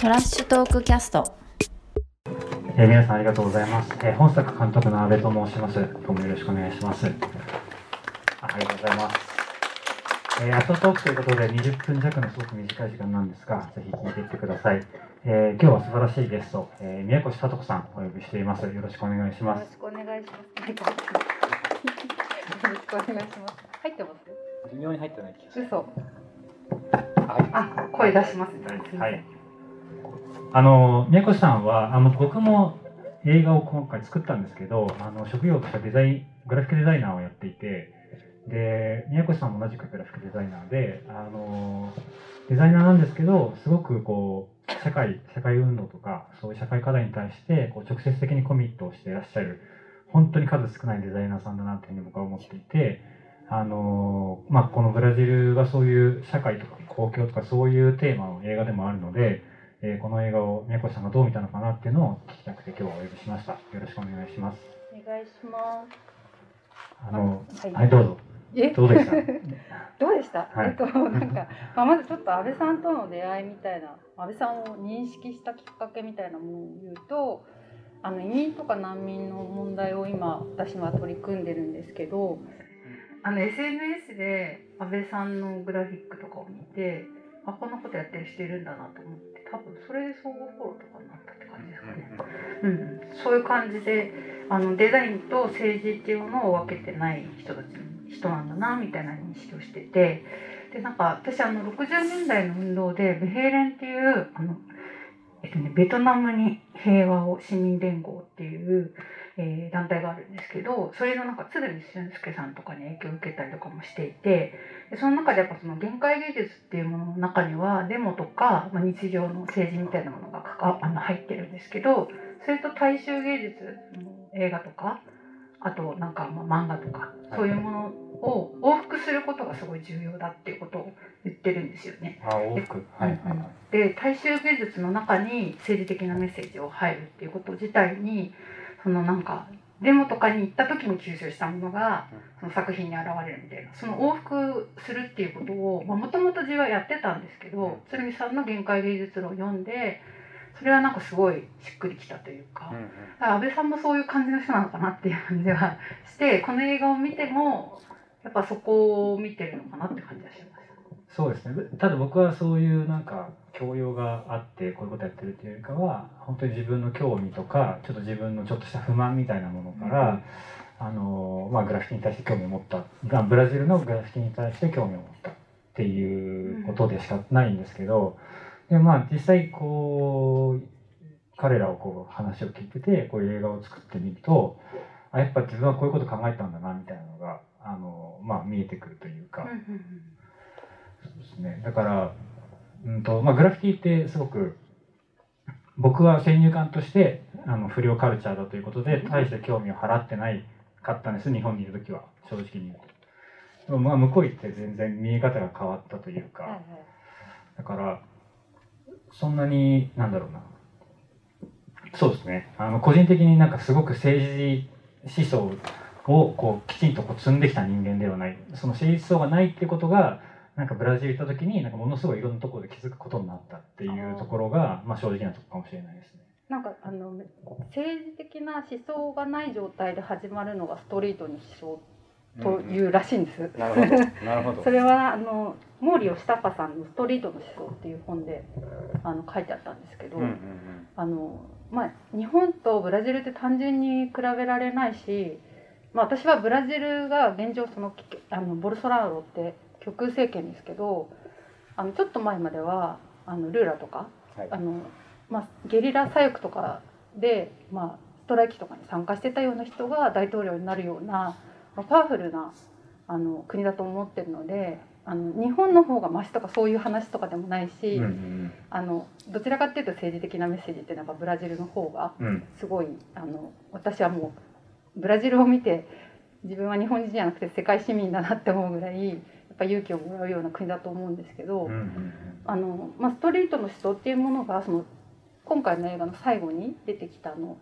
トラッシュトークキャストえー、皆さんありがとうございます、えー、本作監督の阿部と申しますどうもよろしくお願いしますあありがとうございますえー、アフタートークということで20分弱のすごく短い時間なんですがぜひ聞いていってください、えー、今日は素晴らしいゲスト、えー、宮越聡子さんお呼びしていますよろしくお願いしますよろしくお願いします。よろしくお願いします。入ってます。微妙に入ってない気がする嘘。はいあ、声出します。はい。あの宮越さんはあの僕も映画を今回作ったんですけど、あの職業としてデザイングラフィックデザイナーをやっていて、で宮越さんも同じくグラフィックデザイナーで、あのデザイナーなんですけど、すごくこう社会社会運動とかそういう社会課題に対してこう直接的にコミットをしていらっしゃる本当に数少ないデザイナーさんだなというふうに僕は思っていて。あのまあ、このブラジルがそういう社会とか公共とかそういうテーマの映画でもあるので、えーこの映画を宮越さんがどう見たのかなっていうのを聞きたくて今日はお呼びしました。よろしくお願いします。お願いしまあの、す。はい、どうぞ。え、どうでした？どうでした？はいえっと、なんか、まあ、まずちょっと安倍さんとの出会いみたいな、安倍さんを認識したきっかけみたいなものを言うと。あの移民とか難民の問題を今私は取り組んでるんですけどあの SNS で安倍さんのグラフィックとかを見てあこんなことやってる人いるんだなと思って多分それで相互フォローとかになったって感じですかね。うん、そういう感じであのデザインと政治っていうものを分けてない人たち人なんだなみたいな認識をしてて。でなんか私あの60年代の運動でベヘーレンっていうあの、えっとね、ベトナムに平和を市民連合っていう、えー団体があるんですけどそれのなんか鶴見俊介さんとかに影響を受けたりとかもしていてでその中でやっぱその限界芸術っていうものの中にはデモとか、まあ、日常の政治みたいなものがかかあの入ってるんですけどそれと大衆芸術の映画とかあとなんかまあ漫画とかそういうものを往復することがすごい重要だっていうことを言ってるんですよね。あ、往復。はいはいはい。で大衆芸術の中に政治的なメッセージを入るっていうこと自体にそのなんかデモとかに行った時に吸収したものがその作品に現れるみたいなその往復するっていうことをもともと自分はやってたんですけど鶴見さんの限界芸術論を読んでそれはなんかすごいしっくりきたというか。安倍さんもそういう感じの人なのかなっていう感じはしてこの映画を見てもやっぱそこを見てるのかなって感じはします。そうですね。ただ僕はそういうなんか教養があってこういうことやってるっていうよりかは本当に自分の興味とかちょっと自分のちょっとした不満みたいなものから、あのまあグラフィティに対して興味を持ったがブラジルのグラフィティに対して興味を持ったっていうことでしかないんですけど、でまあ実際こう彼らをこう話を聞いててこういう映画を作ってみるとあやっぱ自分はこういうこと考えたんだなみたいなのがあの、まあ、見えてくるというか。そうですね。だから、うんとまあ、グラフィティってすごく僕は先入観としてあの不良カルチャーだということで大して興味を払ってないかったんです日本にいる時は。正直に言うと。でもまあ向こう行って全然見え方が変わったというか、だからそんなになんだろうな。そうですね。あの個人的になんかすごく政治思想をこうきちんとこう積んできた人間ではない。その政治思想がないってことがなんかブラジル行った時になんかものすごいいろんなところで気づくことになったっていうところがまあ正直なところかもしれないですね。なんかあの政治的な思想がない状態で始まるのがストリートに思想というらしいんです。なるほど。なるほど。それはあの毛利義高さんの「ストリートの思想」っていう本であの書いてあったんですけど、うんうんあのまあ、日本とブラジルって単純に比べられないし、まあ、私はブラジルが現状そのあのボルソナロって極右政権ですけどあのちょっと前まではあのルーラとか、はい。あのまあ、ゲリラ左翼とかで、まあ、ストライキとかに参加してたような人が大統領になるような、まあ、パワフルなあの国だと思ってるのであの日本の方がマシとかそういう話とかでもないし、うんうんあのどちらかっていうと政治的なメッセージっていうのはやっぱブラジルの方がうんうん。すごいあの私はもうブラジルを見て自分は日本人じゃなくて世界市民だなって思うぐらいぱ勇気をもらうような国だと思うんですけど、うんうんあのまあ、ストリートの思想っていうものがその今回の映画の最後に出てきたあの、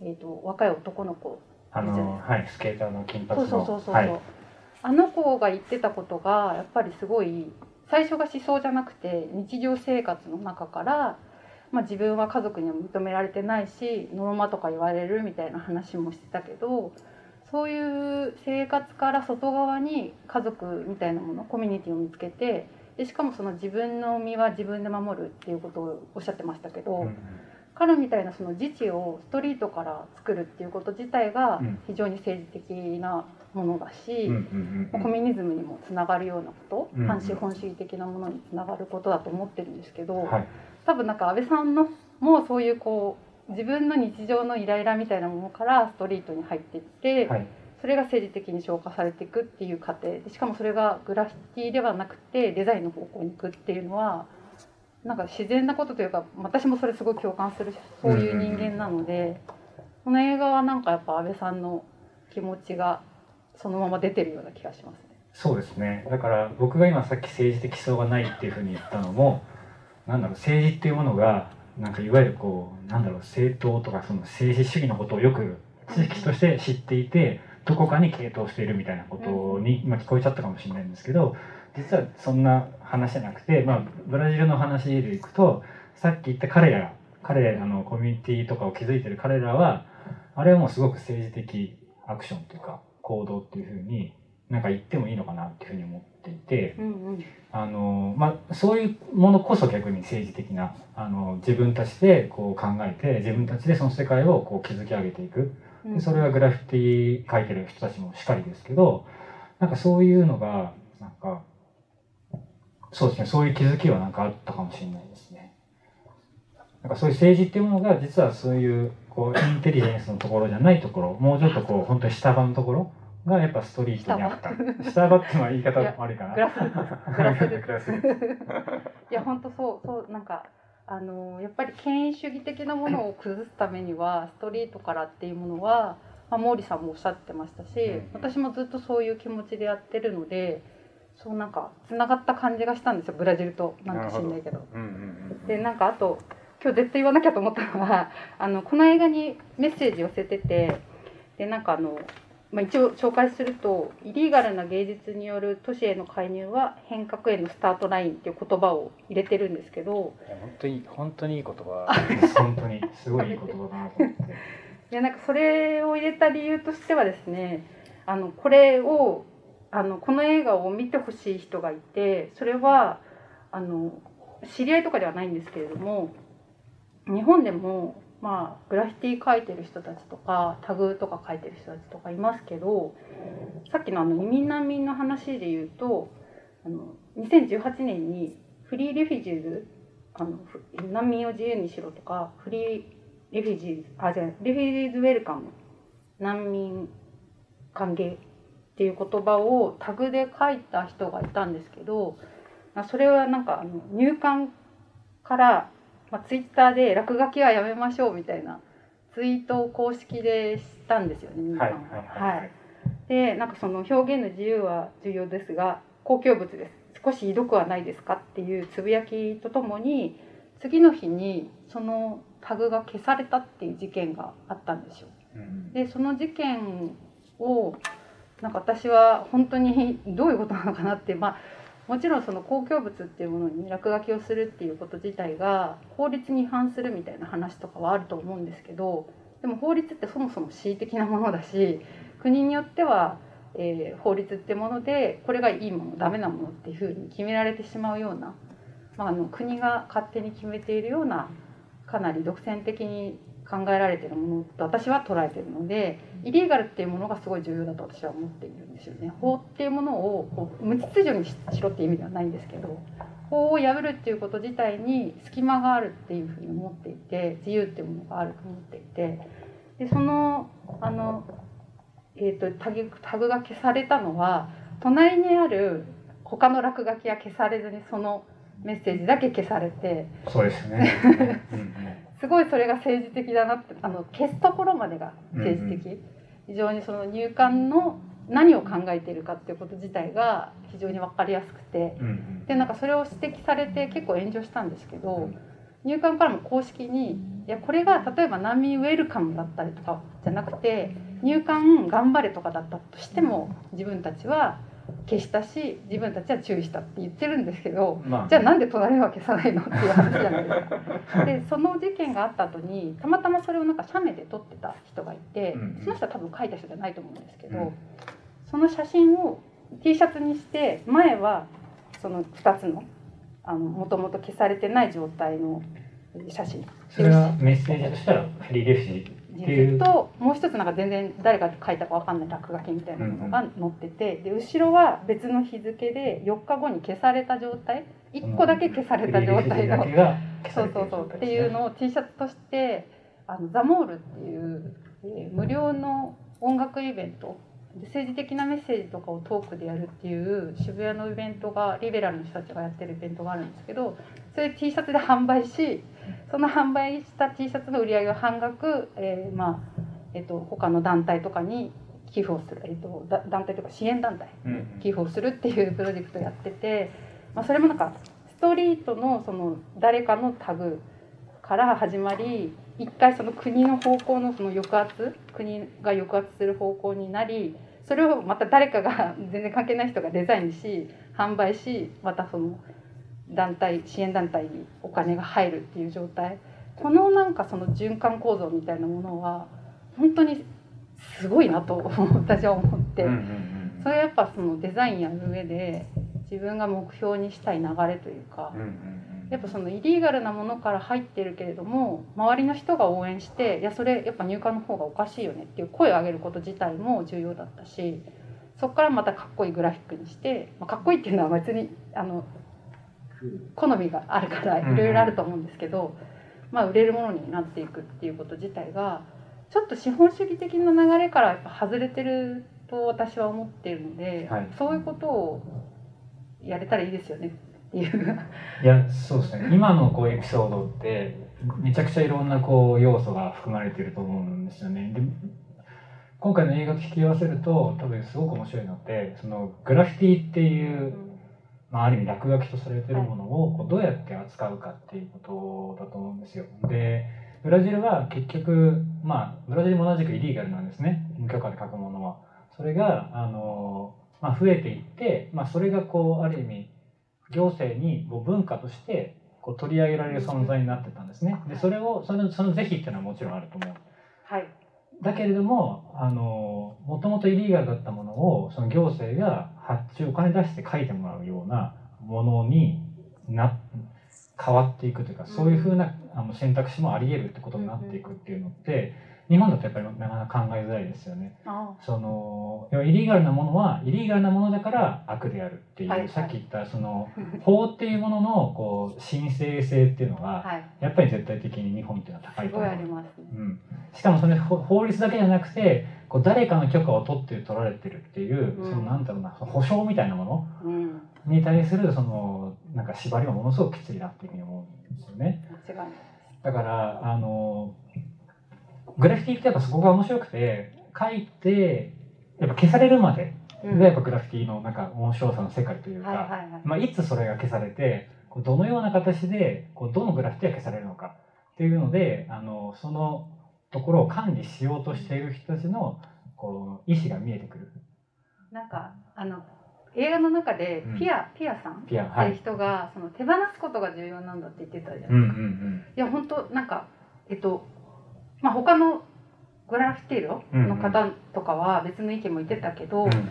えー、と若い男の子。あのはいスケーターの金髪の。そうそうそうそう、はい。あの子が言ってたことがやっぱりすごい最初が思想じゃなくて日常生活の中からまあ、自分は家族には認められてないしノロマとか言われるみたいな話もしてたけどそういう生活から外側に家族みたいなものコミュニティを見つけてでしかもその自分の身は自分で守るっていうことをおっしゃってましたけど、うん彼みたいなその自治をストリートから作るっていうこと自体がうん。非常に政治的なものだし、うんコミュニズムにもつながるようなこと、うん反資本主義的なものにつながることだと思ってるんですけど、はい。多分なんか安倍さんのもそういうこう自分の日常のイライラみたいなものからストリートに入っていって、はい。それが政治的に消化されていくっていう過程でしかもそれがグラフィティではなくてデザインの方向に行くっていうのはなんか自然なことというか私もそれすごい共感するそういう人間なので、この映画はなんかやっぱ安倍さんの気持ちがそのまま出てるような気がしますね。そうですね。だから僕が今さっき政治的思想がないっていうふうに言ったのもなんだろう政治っていうものがなんかいわゆるこうなんだろう政党とかその政治主義のことをよく知識として知っていてどこかに傾倒しているみたいなことに今聞こえちゃったかもしれないんですけど実はそんな話じゃなくて、まあ、ブラジルの話でいくとさっき言った彼ら彼らのコミュニティとかを築いてる彼らはあれはもうすごく政治的アクションというか行動っていうふうになんか言ってもいいのかなっていうふうに思っていてうんあの、まあ、そういうものこそ逆に政治的なあの自分たちでこう考えて自分たちでその世界をこう築き上げていくうんでそれはグラフィティ描いてる人たちもしかりですけどなんかそういうのがなんかそうですねそういう気づきはなんかあったかもしれないですね。なんかそういう政治っていうものが実はそういうこうインテリジェンスのところじゃないところもうちょっとこう本当に下場のところがやっぱストリートにあった。下場っていうのは言い方悪いかな。グラスグラス いや本当そうそうなんかあのやっぱり権威主義的なものを崩すためにはストリートからっていうものは、まあ、毛利さんもおっしゃってましたし、うん。私もずっとそういう気持ちでやってるのでそうなんかつながった感じがしたんですよブラジルと。なんか知んないけど。うんうんうん。でなんかあと今日絶対言わなきゃと思ったのはあのこの映画にメッセージ寄せててでなんかあの、まあ、一応紹介すると「イリーガルな芸術による都市への介入は変革へのスタートライン」っていう言葉を入れてるんですけどいや本当に本当にいい言葉本当にすごいいい言葉だなと思って。いやなんかそれを入れた理由としてはですねあのこれをあのこの映画を見てほしい人がいてそれはあの知り合いとかではないんですけれども日本でもまあグラフィティ描いてる人たちとかタグとか描いてる人たちとかいますけどさっきのあの移民難民の話で言うとあの2018年にフリーレフュジーズあの難民を自由にしろとかフリーレフュジーズあじゃあレフュジーズウェルカム難民歓迎っていう言葉をタグで書いた人がいたんですけどそれはなんかあの入管から、まあ、ツイッターで落書きはやめましょうみたいなツイートを公式でしたんですよね入管はいはいはいはい。でなんかその表現の自由は重要ですが公共物です少しひどくはないですかっていうつぶやきとともに次の日にそのタグが消されたっていう事件があったんですよ。うんでその事件をなんか私は本当にどういうことなのかなってまあもちろんその公共物っていうものに落書きをするっていうこと自体が法律に違反するみたいな話とかはあると思うんですけどでも法律ってそもそも恣意的なものだし国によっては、えー法律ってものでこれがいいものダメなものっていうふうに決められてしまうような、まあ、あの国が勝手に決めているようなかなり独占的に考えられているものと私は捉えているのでイリーガルっていうものがすごい重要だと私は思っているんですよね。法っていうものをこう無秩序にししろっていう意味ではないんですけど法を破るっていうこと自体に隙間があるっていうふうに思っていて自由っていうものがあると思っていてでそのあの、えー、とタグタグが消されたのは隣にある他の落書きは消されずにそのメッセージだけ消されてそうですね。うんうんすごいそれが政治的だなってあの消すところまでが政治的、非常にその入管の何を考えているかっていうこと自体が非常に分かりやすくて。でなんかそれを指摘されて結構炎上したんですけど入管からも公式にいやこれが例えば難民ウェルカムだったりとかじゃなくて入管頑張れとかだったとしても自分たちは消したし自分たちは注意したって言ってるんですけどまあ。じゃあなんで隣は消さないのっていう話じゃないですか。でその事件があった後にたまたまそれをなんか写メで撮ってた人がいて、うんうん。その人は多分書いた人じゃないと思うんですけど、うん。その写真を T シャツにして前はその2つのあのもともと消されてない状態の写真。それはメッセージとしたらフリーレフジっていう。ともう一つなんか全然誰が書いたかわかんない落書きみたいなのが載っててで後ろは別の日付で4日後に消された状態。1個だけ消された状態の。そうそうそう。っていうのを T シャツとしてあのザモールっていう、えー無料の音楽イベント。で政治的なメッセージとかをトークでやるっていう渋谷のイベントがリベラルの人たちがやってるイベントがあるんですけどそれ T シャツで販売しその販売した T シャツの売り上げを半額、えーまあえっと他の団体とかに寄付をする、えっとだ団体とか支援団体寄付をするっていうプロジェクトをやってて、まあ、それもなんかストリートのその誰かのタグから始まり一回その国の方向のその抑圧国が抑圧する方向になりそれをまた誰かが 全然関係ない人がデザインし販売しまたその団体支援団体にお金が入るっていう状態。このなんかその循環構造みたいなものは本当にすごいなと私は思って。それはやっぱそのデザインやる上で自分が目標にしたい流れというかやっぱそのイリーガルなものから入ってるけれども周りの人が応援していやそれやっぱ入管の方がおかしいよねっていう声を上げること自体も重要だったしそこからまたかっこいいグラフィックにして、まあ、かっこいいっていうのは別にあの好みがあるからいろいろあると思うんですけど、まあ、売れるものになっていくっていうこと自体がちょっと資本主義的な流れからやっぱ外れてると私は思っているので、はい。そういうことをやれたらいいですよね。っていう。いやそうですね。今のこうエピソードってめちゃくちゃいろんなこう要素が含まれていると思うんですよね。で今回の映画と引き合わせると多分すごく面白いのってそのグラフィティっていう、まあ、ある意味落書きとされてるものをこうどうやって扱うかっていうことだと思うんですよ。でブラジルは結局まあブラジルも同じくイリーガルなんですね。無許可で書くものは。それがあの、まあ、増えていって、まあ、それがこうある意味行政にこう文化としてこう取り上げられる存在になってたんですね。でそれをそのその是非っていうのはもちろんあると思う。はいだけれどもあのもともとイリーガルだったものをその行政が発注お金出して書いてもらうようなものにな変わっていくというか、そういうふうなあの選択肢もあり得るってことになっていくっていうのって、日本だとやっぱりなかなか考えづらいですよね。あその要はイリーガルなものはイリーガルなものだから悪であるっていう、はいはいさっき言ったその 法っていうもののこう神聖性っていうのが、はいやっぱり絶対的に日本っていうのは高いと思うすね。うん、しかもそれ法法律だけじゃなくてこう誰かの許可を取って取られてるっていう、うんそのなんだろうな保証みたいなものうんに対するそのなんか縛りはものすごくきついなっていうふうに思うんですよね。間違いない。だからあのグラフィティってやっぱそこが面白くて書いてやっぱ消されるまでうんがやっぱグラフィティのなんか面白さの世界というか、はいはいはい。まあ、いつそれが消されてどのような形でこうどのグラフィティが消されるのかっていうのであのそのところを管理しようとしている人たちのこう意思が見えてくる。なんかあの映画の中でうんピア、ピアさんってピアはいいう人がその手放すことが重要なんだって言ってたじゃうんないうんですか。いや本当なんかえっとまあ他のグラフィティロの方とかは別の意見も言ってたけど、うん。うん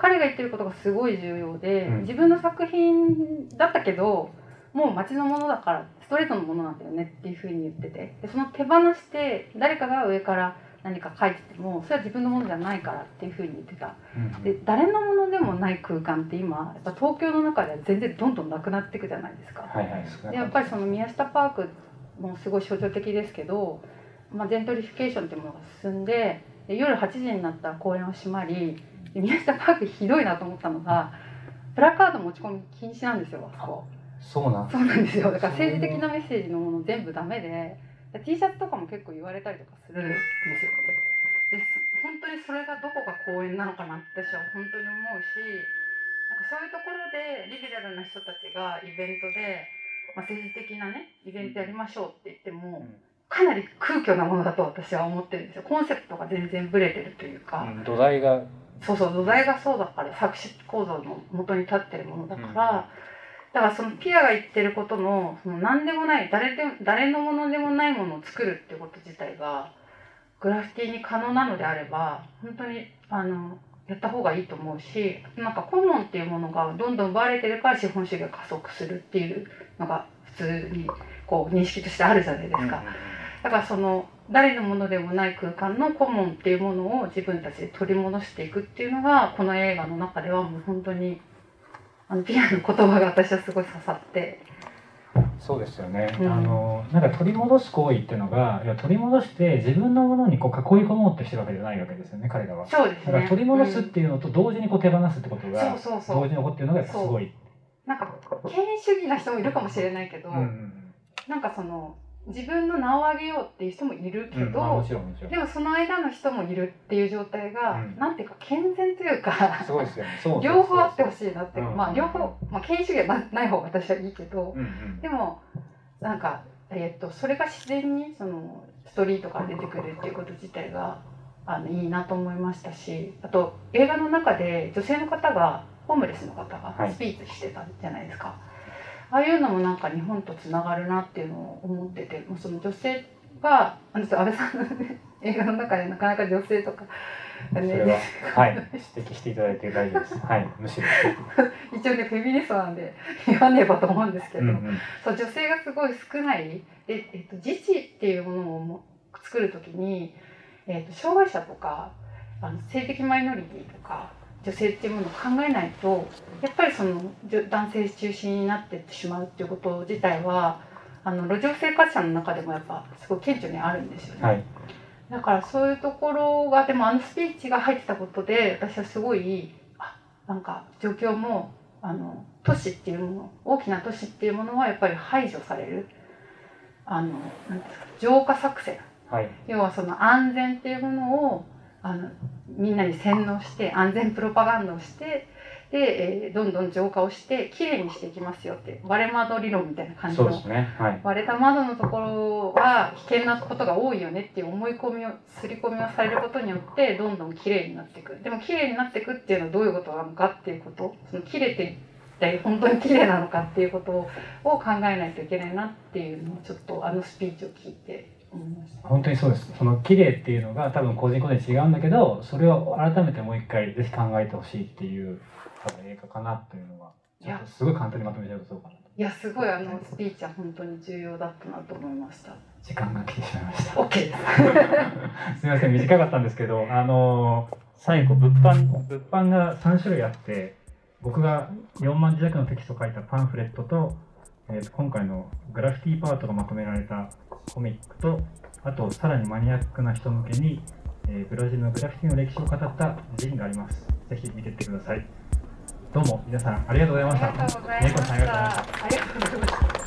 彼が言ってることがすごい重要で、うん。自分の作品だったけどもう街のものだからストレートのものなんだよねっていうふうに言っててでその手放して誰かが上から何か書いててもそれは自分のものじゃないからっていうふうに言ってた。うん。で誰のものでもない空間って今やっぱ東京の中では全然どんどんなくなっていくじゃないですか。はいはいでやっぱりその宮下パークもすごい象徴的ですけど、まあ、ジェントリフィケーションっていうものが進んでで夜8時になったら公園を閉まりで宮下パークひどいなと思ったのがプラカード持ち込み禁止なんですよあそこ。そうなん？そうなんですよ。だから政治的なメッセージのもの全部ダメでで T シャツとかも結構言われたりとかするんですよ。です本当にそれがどこが公園なのかなって私は本当に思うしなんかそういうところでリベラルな人たちがイベントで、まあ、政治的なねイベントやりましょうって言っても、うんかなり空虚なものだと私は思ってるんですよ。コンセプトが全然ブレてるというか、うん土台が。そうそう土台がそうだから作詞構造の元に立ってるものだから、うん。だからそのピアが言ってることのその何でもない誰で誰のものでもないものを作るってこと自体がグラフィティに可能なのであれば本当にあのやった方がいいと思うしなんかコモンっていうものがどんどん奪われてるから資本主義が加速するっていうのが普通にこう認識としてあるじゃないですか。だからその誰のものでもない空間のコモンっていうものを自分たちで取り戻していくっていうのがこの映画の中ではもう本当にあのピアの言葉が私はすごい刺さって。そうですよね、うん。あのなんか取り戻す行為っていうのがいや取り戻して自分のものにこう囲い込もうってしてるわけじゃないわけですよね彼らは。そうですね。だから取り戻すっていうのと同時にこう手放すってことうん。がそうそうそう。同時に起こっているのがやっぱすごい。なんか権威主義な人もいるかもしれないけど、うんうん。なんかその自分の名を上げようっていう人もいるけど、うんで。もその間の人もいるっていう状態が、うん。なんていうか健全というか両方あってほしいなって、うん。まあ両方、まあ、権威主義はなない方が私はいいけど、うんうん。でもなんか、えー、とそれが自然にそのストリートから出てくるっていうこと自体があのいいなと思いましたしあと映画の中で女性の方がホームレスの方はい。がスピーチしてたじゃないですか、ああいうのもなんか日本とつながるなっていうのを思っててもうその女性があの安倍さんの、ね、映画の中でなかなか女性とか、ね、それははい指摘していただいて大丈夫です。はいむしろ。一応ねフェミニストなんで言わねばと思うんですけど、うんうんそう女性がすごい少ないで、えっと、自治っていうものをも作る時に、えっと、障害者とかあの性的マイノリティとか女性っていうものを考えないとやっぱりその男性中心になってってしまうっていうこと自体はあの路上生活者の中でもやっぱすごい顕著にあるんですよね。はい。だからそういうところがでもあのスピーチが入ってたことで私はすごいあなんか状況もあの都市っていうもの大きな都市っていうものはやっぱり排除されるあのなんですか浄化作戦はい。要はその安全っていうものをあのみんなに洗脳して安全プロパガンダをしてで、えーどんどん浄化をしてきれいにしていきますよって割れ窓理論みたいな感じのね。はい。割れた窓のところは危険なことが多いよねっていう思い込みを刷り込みをされることによってどんどん綺麗になっていくでも綺麗になっていくっていうのはどういうことなのかっていうことその綺麗って一体本当に綺麗なのかっていうことを考えないといけないなっていうのをちょっとあのスピーチを聞いて。本当にそうです。その綺麗っていうのが多分個人個人違うんだけど、それを改めてもう一回ぜひ考えてほしいっていう多分映画かなっていうのは、いやすごい簡単にまとめちゃうとそうかなと。いやすごいあのスピーチは本当に重要だったなと思いました。時間が来てしまいました。OK で す。すみません短かったんですけど、あの最後物販物販が3種類あって、僕が4万字弱のテキストを書いたパンフレットと、えーと今回のグラフィティパートがまとめられたコミックと、あとさらにマニアックな人向けに、えーブラジルのグラフィティの歴史を語ったジンがあります。ぜひ見てってください。どうも皆さんありがとうございました。ありがとうございました。ありがとうございました。